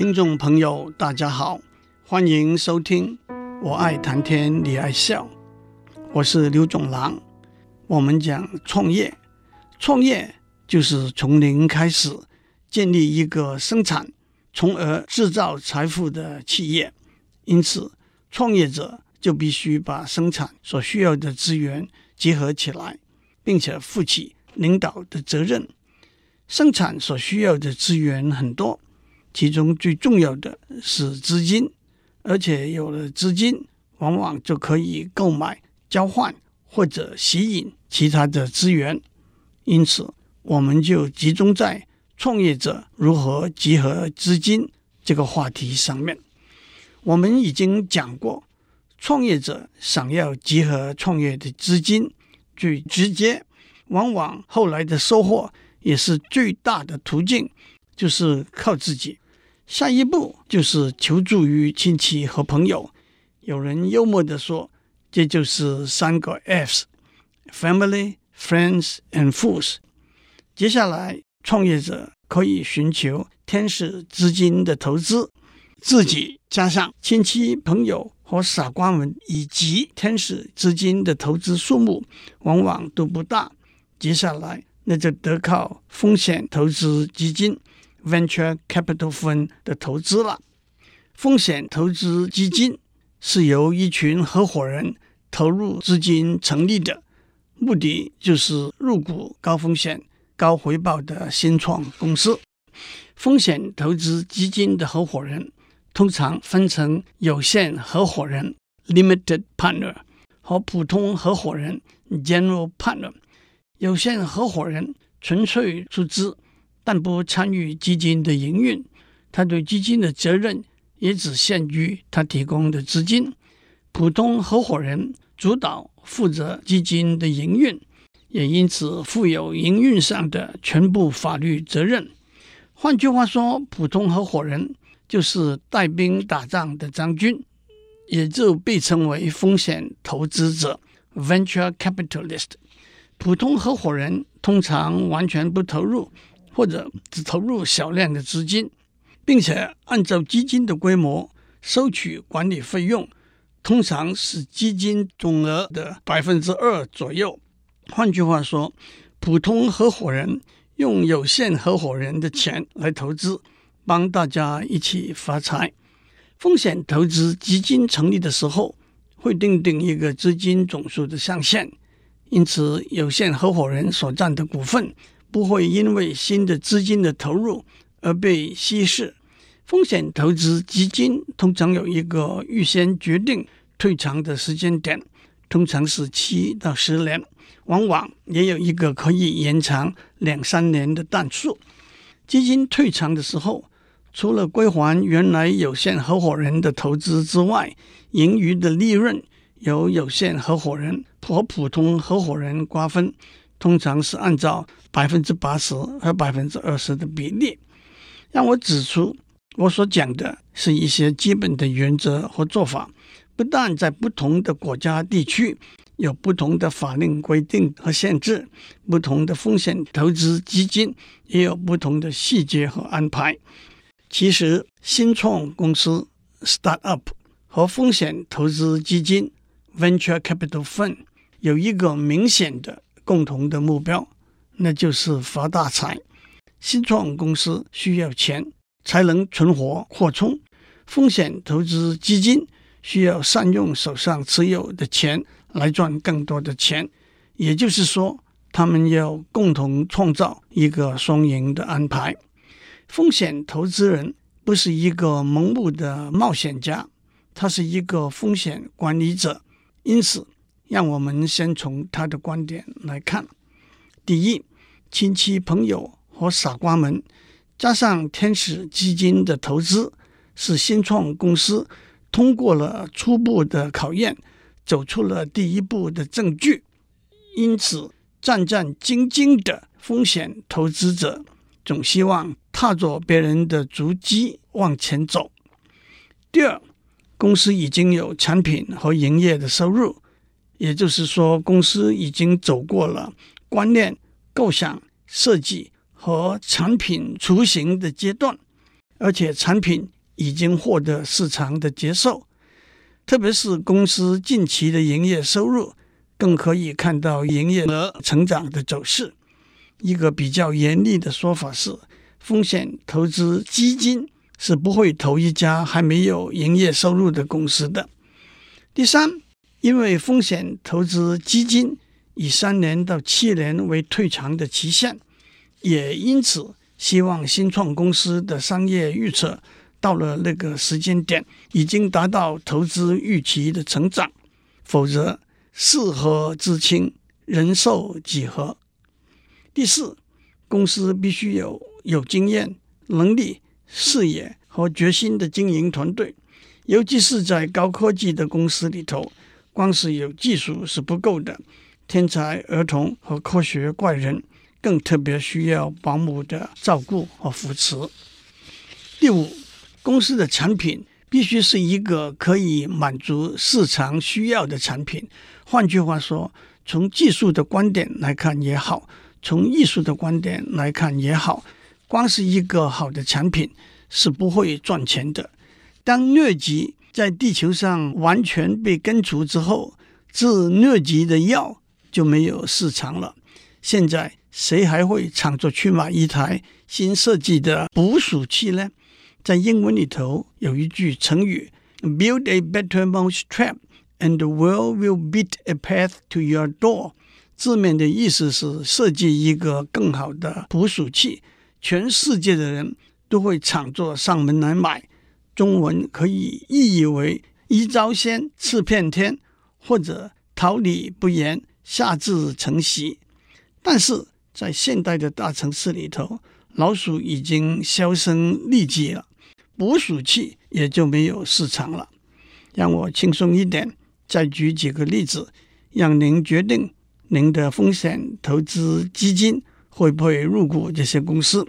听众朋友，大家好，欢迎收听《我爱谈天，你爱笑》，我是刘总郎。我们讲创业，创业就是从零开始建立一个生产，从而制造财富的企业。因此，创业者就必须把生产所需要的资源结合起来，并且负起领导的责任。生产所需要的资源很多。其中最重要的是资金，而且有了资金，往往就可以购买、交换或者吸引其他的资源。因此，我们就集中在创业者如何集合资金这个话题上面。我们已经讲过，创业者想要集合创业的资金，最直接，往往后来的收获也是最大的途径，就是靠自己。下一步就是求助于亲戚和朋友。有人幽默地说：“这就是三个 Fs：Family、Friends and Fools。”接下来，创业者可以寻求天使资金的投资，自己加上亲戚朋友和傻瓜们，以及天使资金的投资数目往往都不大。接下来，那就得靠风险投资基金。Venture Capital Fund 的投资了。风险投资基金是由一群合伙人投入资金成立的，目的就是入股高风险、高回报的新创公司。风险投资基金的合伙人通常分成有限合伙人 （Limited Partner） 和普通合伙人 （General Partner）。有限合伙人纯粹出资。但不参与基金的营运，他对基金的责任也只限于他提供的资金。普通合伙人主导负责基金的营运，也因此负有营运上的全部法律责任。换句话说，普通合伙人就是带兵打仗的将军，也就被称为风险投资者 （venture capitalist）。普通合伙人通常完全不投入。或者只投入小量的资金，并且按照基金的规模收取管理费用，通常是基金总额的百分之二左右。换句话说，普通合伙人用有限合伙人的钱来投资，帮大家一起发财。风险投资基金成立的时候，会订定一个资金总数的上限，因此有限合伙人所占的股份。不会因为新的资金的投入而被稀释。风险投资基金通常有一个预先决定退场的时间点，通常是七到十年，往往也有一个可以延长两三年的弹数。基金退场的时候，除了归还原来有限合伙人的投资之外，盈余的利润由有限合伙人和普通合伙人瓜分。通常是按照百分之八十和百分之二十的比例。让我指出，我所讲的是一些基本的原则和做法，不但在不同的国家地区有不同的法令规定和限制，不同的风险投资基金也有不同的细节和安排。其实，新创公司 （startup） 和风险投资基金 （venture capital fund） 有一个明显的。共同的目标，那就是发大财。新创公司需要钱才能存活扩充，风险投资基金需要善用手上持有的钱来赚更多的钱。也就是说，他们要共同创造一个双赢的安排。风险投资人不是一个盲目的冒险家，他是一个风险管理者，因此。让我们先从他的观点来看：第一，亲戚朋友和傻瓜们，加上天使基金的投资，是新创公司通过了初步的考验，走出了第一步的证据。因此，战战兢兢的风险投资者总希望踏着别人的足迹往前走。第二，公司已经有产品和营业的收入。也就是说，公司已经走过了观念、构想、设计和产品雏形的阶段，而且产品已经获得市场的接受。特别是公司近期的营业收入，更可以看到营业额成长的走势。一个比较严厉的说法是，风险投资基金是不会投一家还没有营业收入的公司的。第三，因为风险投资基金以三年到七年为退场的期限，也因此希望新创公司的商业预测到了那个时间点已经达到投资预期的成长，否则事和知轻，人寿几何。第四，公司必须有有经验、能力、视野和决心的经营团队，尤其是在高科技的公司里头，光是有技术是不够的，天才儿童和科学怪人更特别需要保姆的照顾和扶持。第五，公司的产品必须是一个可以满足市场需要的产品。换句话说，从技术的观点来看也好。从艺术的观点来看也好，光是一个好的产品是不会赚钱的。当疟疾在地球上完全被根除之后，治疟疾的药就没有市场了。现在谁还会抢着去买一台新设计的捕鼠器呢？在英文里头有一句成语：“Build a better mousetrap, and the world will beat a path to your door。”字面的意思是设计一个更好的捕鼠器，全世界的人都会抢着上门来买。中文可以意译为“一招鲜，吃遍天”或者“桃李不言，下自成蹊”。但是在现代的大城市里头，老鼠已经销声匿迹了，捕鼠器也就没有市场了。让我轻松一点，再举几个例子，让您决定。您的风险投资基金会不会入股这些公司？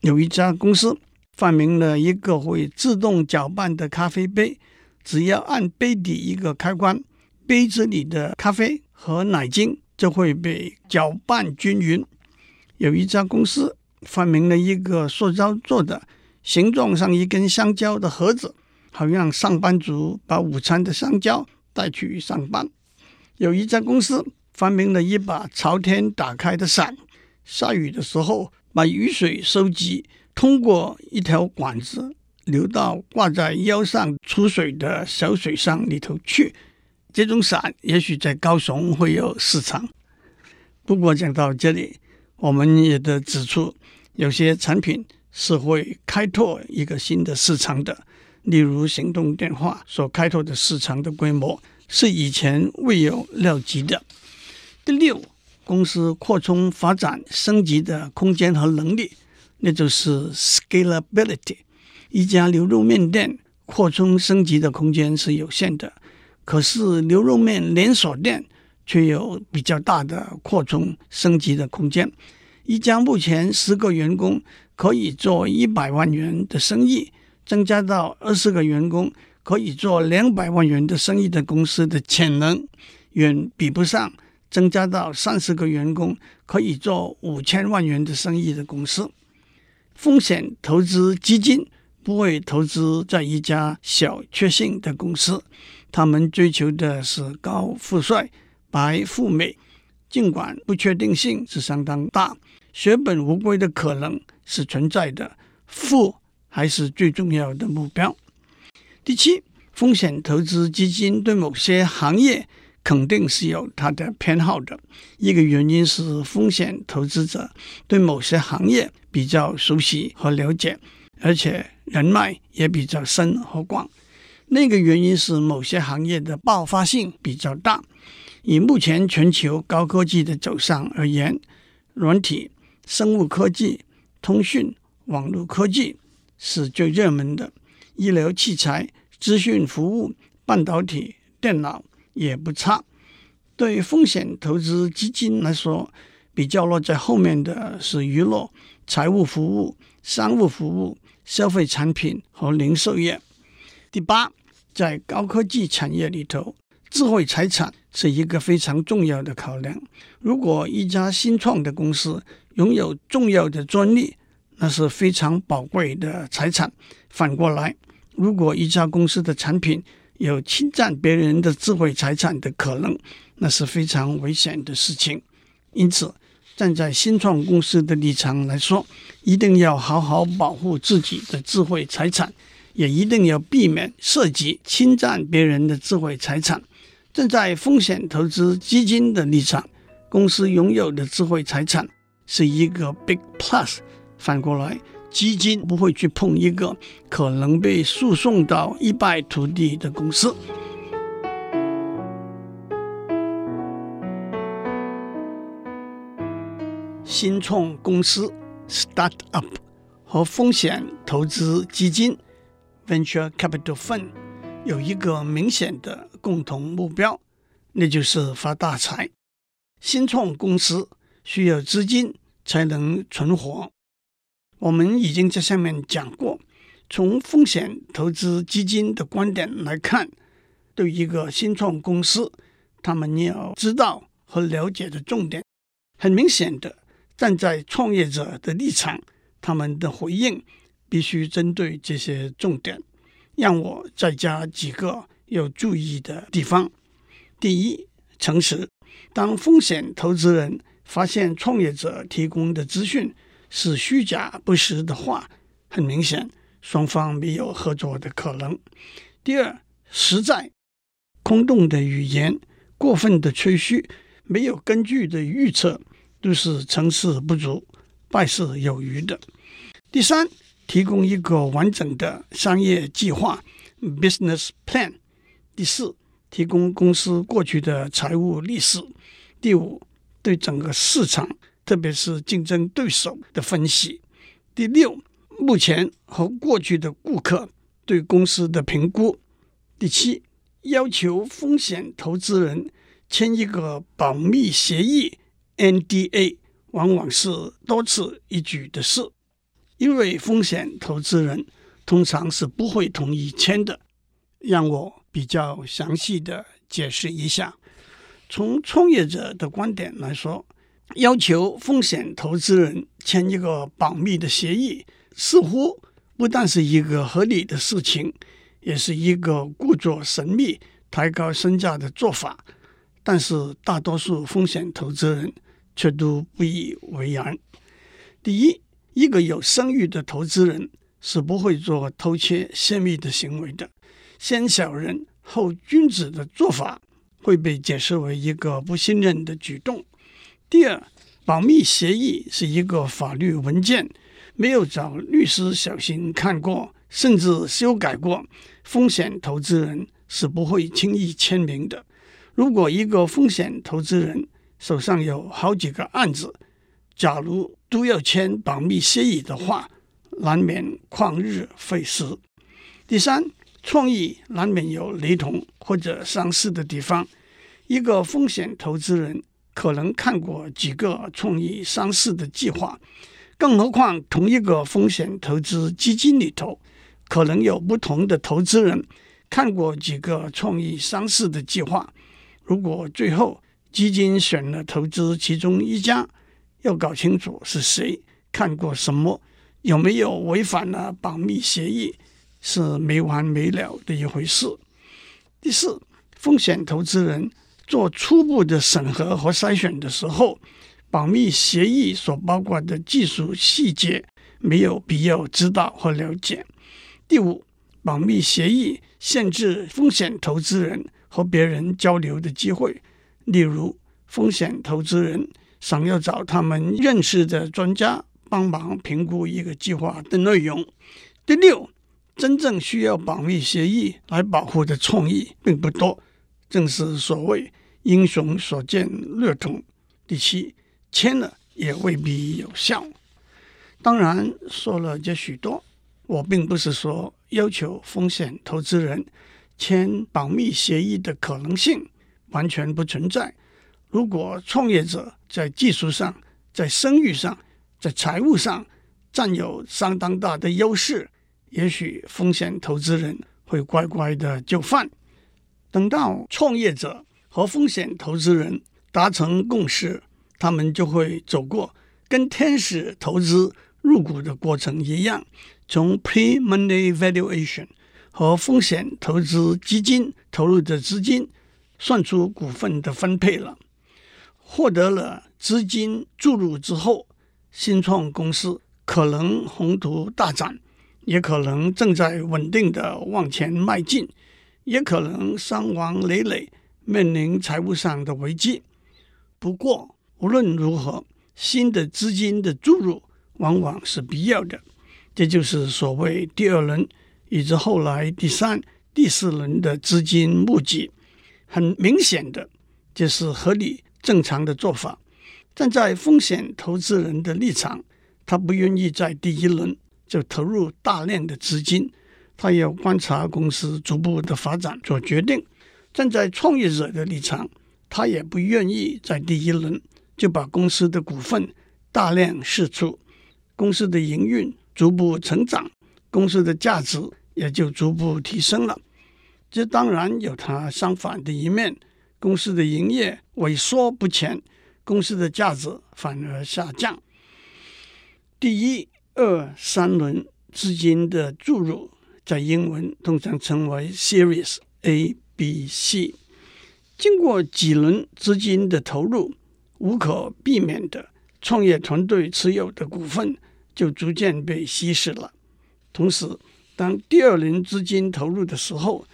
有一家公司发明了一个会自动搅拌的咖啡杯，只要按杯底一个开关，杯子里的咖啡和奶精就会被搅拌均匀。有一家公司发明了一个塑胶做的、形状像一根香蕉的盒子，好让上班族把午餐的香蕉带去上班。有一家公司。发明了一把朝天打开的伞，下雨的时候把雨水收集，通过一条管子流到挂在腰上出水的小水箱里头去。这种伞也许在高雄会有市场。不过讲到这里，我们也得指出，有些产品是会开拓一个新的市场的，例如行动电话所开拓的市场的规模是以前未有料及的。第六，公司扩充发展升级的空间和能力，那就是 scalability。一家牛肉面店扩充升级的空间是有限的，可是牛肉面连锁店却有比较大的扩充升级的空间。一家目前十个员工可以做一百万元的生意，增加到二十个员工可以做两百万元的生意的公司的潜能，远比不上。增加到三十个员工可以做五千万元的生意的公司，风险投资基金不会投资在一家小确幸的公司，他们追求的是高富帅、白富美，尽管不确定性是相当大，血本无归的可能是存在的，富还是最重要的目标。第七，风险投资基金对某些行业。肯定是有他的偏好的。一个原因是风险投资者对某些行业比较熟悉和了解，而且人脉也比较深和广。那个原因是某些行业的爆发性比较大。以目前全球高科技的走向而言，软体、生物科技、通讯、网络科技是最热门的。医疗器材、资讯服务、半导体、电脑。也不差。对风险投资基金来说，比较落在后面的是娱乐、财务服务、商务服务、消费产品和零售业。第八，在高科技产业里头，智慧财产是一个非常重要的考量。如果一家新创的公司拥有重要的专利，那是非常宝贵的财产。反过来，如果一家公司的产品有侵占别人的智慧财产的可能，那是非常危险的事情。因此，站在新创公司的立场来说，一定要好好保护自己的智慧财产，也一定要避免涉及侵占别人的智慧财产。站在风险投资基金的立场，公司拥有的智慧财产是一个 big plus。反过来，基金不会去碰一个可能被诉讼到一败涂地的公司。新创公司 （start-up） 和风险投资基金 （venture capital fund） 有一个明显的共同目标，那就是发大财。新创公司需要资金才能存活。我们已经在上面讲过，从风险投资基金的观点来看，对一个新创公司，他们要知道和了解的重点，很明显的。站在创业者的立场，他们的回应必须针对这些重点。让我再加几个要注意的地方。第一，诚实。当风险投资人发现创业者提供的资讯是虚假不实的话，很明显双方没有合作的可能。第二，实在。空洞的语言、过分的吹嘘、没有根据的预测。都是成事不足，败事有余的。第三，提供一个完整的商业计划 （business plan）。第四，提供公司过去的财务历史。第五，对整个市场，特别是竞争对手的分析。第六，目前和过去的顾客对公司的评估。第七，要求风险投资人签一个保密协议。NDA 往往是多此一举的事，因为风险投资人通常是不会同意签的。让我比较详细的解释一下。从创业者的观点来说，要求风险投资人签一个保密的协议，似乎不但是一个合理的事情，也是一个故作神秘、抬高身价的做法。但是大多数风险投资人却都不以为然。第一，一个有声誉的投资人是不会做偷窃泄密的行为的。先小人后君子的做法会被解释为一个不信任的举动。第二，保密协议是一个法律文件，没有找律师小心看过，甚至修改过，风险投资人是不会轻易签名的。如果一个风险投资人手上有好几个案子，假如都要签保密协议的话，难免旷日费时。第三，创意难免有雷同或者相似的地方。一个风险投资人可能看过几个创意上市的计划，更何况同一个风险投资基金里头，可能有不同的投资人看过几个创意上市的计划。如果最后基金选了投资其中一家，要搞清楚是谁看过什么，有没有违反了保密协议，是没完没了的一回事。第四，风险投资人做初步的审核和筛选的时候，保密协议所包括的技术细节没有必要知道和了解。第五，保密协议限制风险投资人。和别人交流的机会，例如风险投资人想要找他们认识的专家帮忙评估一个计划的内容。第六，真正需要保密协议来保护的创意并不多，正是所谓英雄所见略同。第七，签了也未必有效。当然，说了这许多，我并不是说要求风险投资人。签保密协议的可能性完全不存在。如果创业者在技术上、在声誉上、在财务上占有相当大的优势，也许风险投资人会乖乖的就范。等到创业者和风险投资人达成共识，他们就会走过跟天使投资入股的过程一样，从 pre-money valuation 和风险投资基金投入的资金算出股份的分配了。获得了资金注入之后，新创公司可能宏图大展，也可能正在稳定的往前迈进，也可能伤亡累累，面临财务上的危机。不过，无论如何，新的资金的注入往往是必要的，这就是所谓第二轮，以及后来第三、第四轮的资金募集。很明显的，这是合理。正常的做法，站在风险投资人的立场，他不愿意在第一轮就投入大量的资金，他要观察公司逐步的发展做决定。站在创业者的立场，他也不愿意在第一轮就把公司的股份大量释出，公司的营运逐步成长，公司的价值也就逐步提升了。这当然有它相反的一面。公司的营业萎缩不前，公司的价值反而下降。第一、二、三轮资金的注入，在英文通常称为 Series A、比、C。经过几轮资金的投入，无可避免的，创业团队持有的股份就逐渐被稀释了。同时，当第二轮资金投入的时候，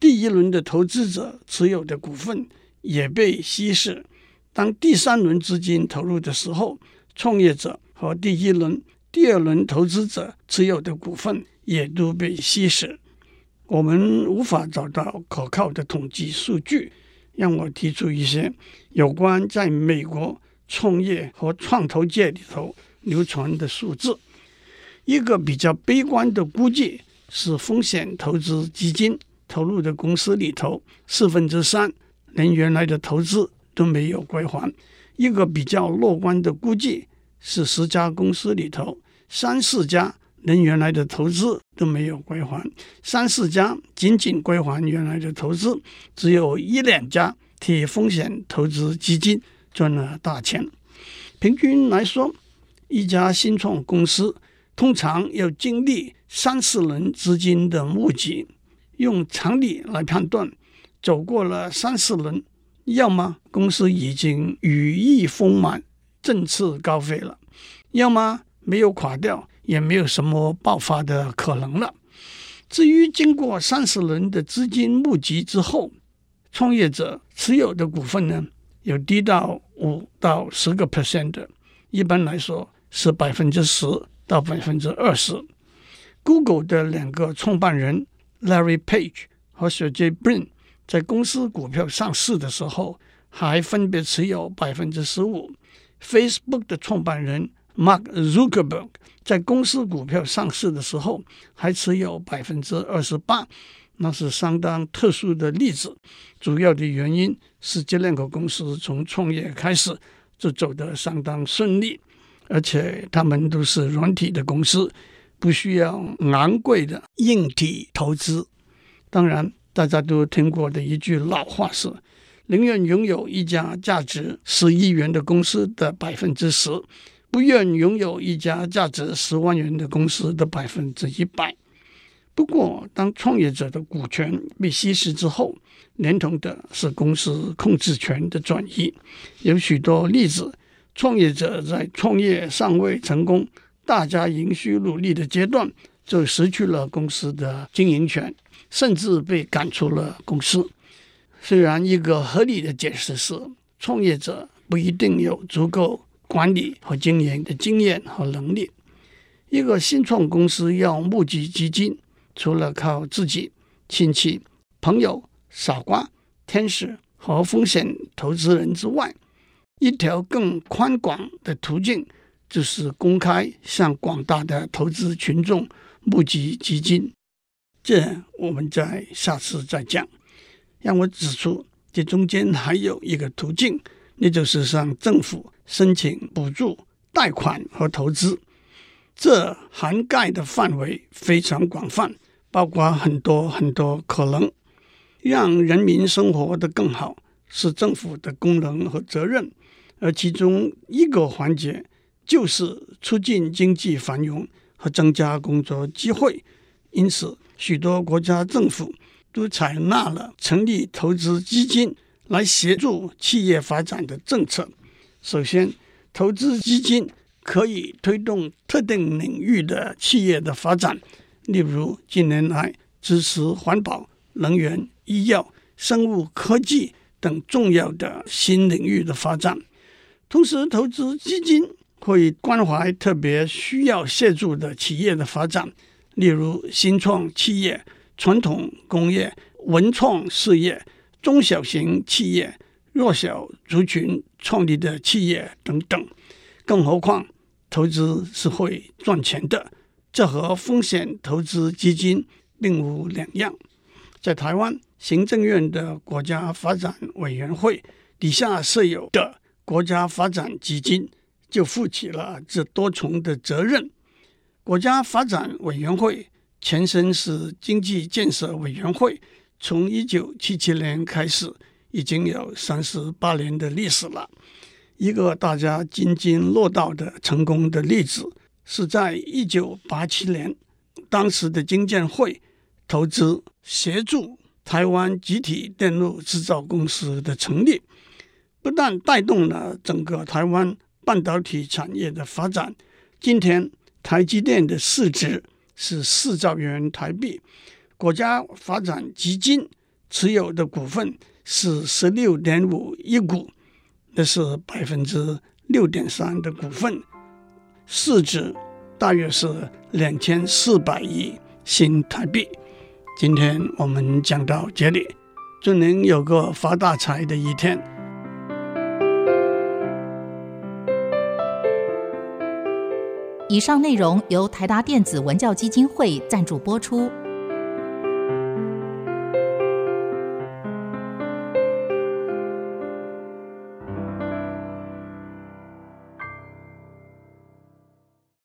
第一轮的投资者持有的股份也被稀释。当第三轮资金投入的时候，创业者和第一轮、第二轮投资者持有的股份也都被稀释。我们无法找到可靠的统计数据，让我提出一些有关在美国创业和创投界里头流传的数字。一个比较悲观的估计是，风险投资基金。投入的公司里头，四分之三连原来的投资都没有归还。一个比较乐观的估计是，十家公司里头，三四家连原来的投资都没有归还，三四家仅仅归还原来的投资，只有一两家替风险投资基金赚了大钱。平均来说，一家新创公司通常要经历三四轮资金的募集。用常理来判断，走过了三四轮，要么公司已经羽翼丰满、振翅高飞了，要么没有垮掉，也没有什么爆发的可能了。至于经过三十轮的资金募集之后，创业者持有的股份呢，有低到五到十个 percent 的，一般来说是百分之十到百分之二十。Google 的两个创办人。Larry Page 和 s e r g e Brin 在公司股票上市的时候，还分别持有百分之十五。Facebook 的创办人 Mark Zuckerberg 在公司股票上市的时候，还持有百分之二十八。那是相当特殊的例子。主要的原因是这两个公司从创业开始就走得相当顺利，而且他们都是软体的公司。不需要昂贵的硬体投资。当然，大家都听过的一句老话是：宁愿拥有一家价值十亿元的公司的百分之十，不愿拥有一家价值十万元的公司的百分之一百。不过，当创业者的股权被稀释之后，连同的是公司控制权的转移。有许多例子，创业者在创业尚未成功。大家仍需努力的阶段，就失去了公司的经营权，甚至被赶出了公司。虽然一个合理的解释是，创业者不一定有足够管理和经营的经验和能力。一个新创公司要募集基金，除了靠自己、亲戚、朋友、傻瓜、天使和风险投资人之外，一条更宽广的途径。就是公开向广大的投资群众募集基金，这我们在下次再讲。让我指出，这中间还有一个途径，那就是向政府申请补助、贷款和投资。这涵盖的范围非常广泛，包括很多很多可能。让人民生活得更好，是政府的功能和责任，而其中一个环节。就是促进经济繁荣和增加工作机会。因此，许多国家政府都采纳了成立投资基金来协助企业发展的政策。首先，投资基金可以推动特定领域的企业的发展，例如近年来支持环保、能源、医药、生物科技等重要的新领域的发展。同时，投资基金会关怀特别需要协助的企业的发展。例如，新创企业、传统工业、文创事业、中小型企业、弱小族群创立的企业等等。更何况，投资是会赚钱的，这和风险投资基金并无两样。在台湾，行政院的国家发展委员会底下设有的国家发展基金，就负起了这多重的责任。国家发展委员会前身是经济建设委员会，从一九七七年开始，已经有三十八年的历史了。一个大家津津乐道的成功的例子，是在一九八七年，当时的经建会投资协助台湾集体电路制造公司的成立，不但带动了整个台湾半导体产业的发展。今天，台积电的市值是四兆元台币，国家发展基金持有的股份是十六点五亿股，那是百分之六点三的股份，市值大约是两千四百亿新台币。今天我们讲到这里，祝您有个发大财的一天。以上内容由台达电子文教基金会赞助播出。